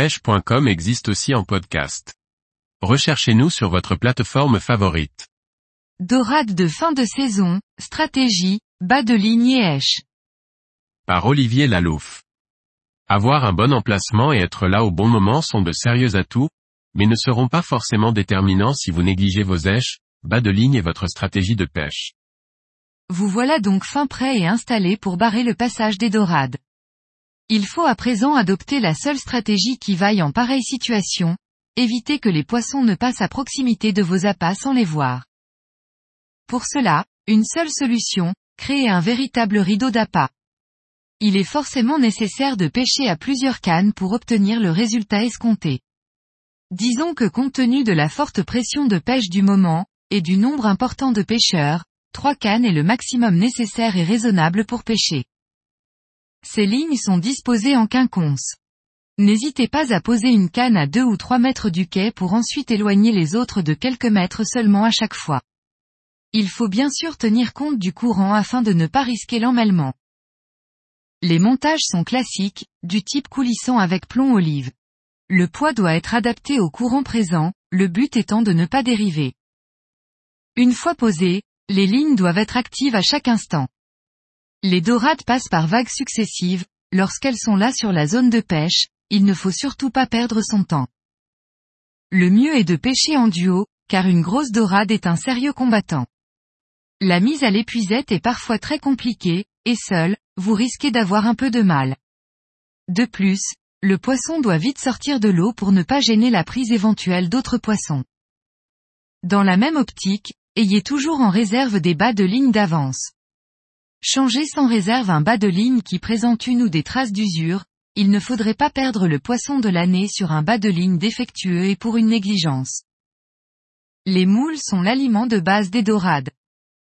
pêche.com existe aussi en podcast. Recherchez-nous sur votre plateforme favorite. Dorade de fin de saison, stratégie, bas de ligne et èche. Par Olivier Lalouf. Avoir un bon emplacement et être là au bon moment sont de sérieux atouts, mais ne seront pas forcément déterminants si vous négligez vos èches, bas de ligne et votre stratégie de pêche. Vous voilà donc fin prêt et installé pour barrer le passage des dorades. Il faut à présent adopter la seule stratégie qui vaille en pareille situation, éviter que les poissons ne passent à proximité de vos appâts sans les voir. Pour cela, une seule solution, créer un véritable rideau d'appât. Il est forcément nécessaire de pêcher à plusieurs cannes pour obtenir le résultat escompté. Disons que compte tenu de la forte pression de pêche du moment, et du nombre important de pêcheurs, trois cannes est le maximum nécessaire et raisonnable pour pêcher. Ces lignes sont disposées en quinconce. N'hésitez pas à poser une canne à 2 ou 3 mètres du quai pour ensuite éloigner les autres de quelques mètres seulement à chaque fois. Il faut bien sûr tenir compte du courant afin de ne pas risquer l'emmêlement. Les montages sont classiques, du type coulissant avec plomb olive. Le poids doit être adapté au courant présent, le but étant de ne pas dériver. Une fois posées, les lignes doivent être actives à chaque instant. Les dorades passent par vagues successives, lorsqu'elles sont là sur la zone de pêche, il ne faut surtout pas perdre son temps. Le mieux est de pêcher en duo, car une grosse dorade est un sérieux combattant. La mise à l'épuisette est parfois très compliquée, et seul, vous risquez d'avoir un peu de mal. De plus, le poisson doit vite sortir de l'eau pour ne pas gêner la prise éventuelle d'autres poissons. Dans la même optique, ayez toujours en réserve des bas de ligne d'avance. Changez sans réserve un bas de ligne qui présente une ou des traces d'usure, il ne faudrait pas perdre le poisson de l'année sur un bas de ligne défectueux et pour une négligence. Les moules sont l'aliment de base des dorades.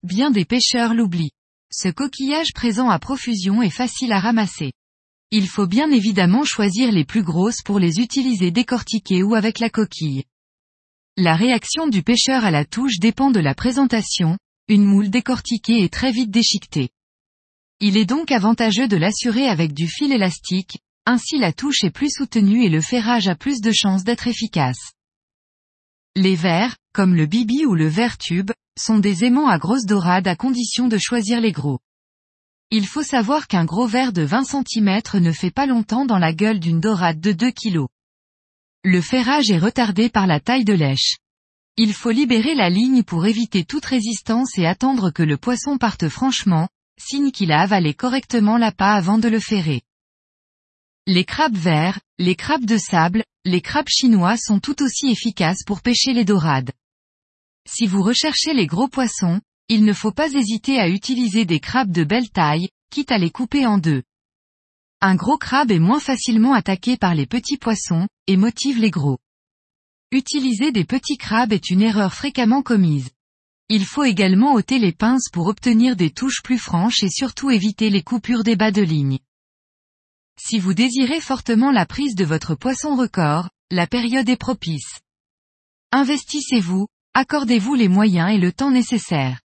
Bien des pêcheurs l'oublient. Ce coquillage présent à profusion est facile à ramasser. Il faut bien évidemment choisir les plus grosses pour les utiliser décortiquées ou avec la coquille. La réaction du pêcheur à la touche dépend de la présentation, une moule décortiquée est très vite déchiquetée. Il est donc avantageux de l'assurer avec du fil élastique, ainsi la touche est plus soutenue et le ferrage a plus de chances d'être efficace. Les verres, comme le bibi ou le verre tube, sont des aimants à grosse dorade à condition de choisir les gros. Il faut savoir qu'un gros verre de 20 cm ne fait pas longtemps dans la gueule d'une dorade de 2 kg. Le ferrage est retardé par la taille de lèche. Il faut libérer la ligne pour éviter toute résistance et attendre que le poisson parte franchement, signe qu'il a avalé correctement l'appât avant de le ferrer. Les crabes verts, les crabes de sable, les crabes chinois sont tout aussi efficaces pour pêcher les dorades. Si vous recherchez les gros poissons, il ne faut pas hésiter à utiliser des crabes de belle taille, quitte à les couper en deux. Un gros crabe est moins facilement attaqué par les petits poissons, et motive les gros. Utiliser des petits crabes est une erreur fréquemment commise. Il faut également ôter les pinces pour obtenir des touches plus franches et surtout éviter les coupures des bas de ligne. Si vous désirez fortement la prise de votre poisson record, la période est propice. Investissez-vous, accordez-vous les moyens et le temps nécessaires.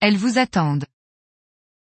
Elles vous attendent.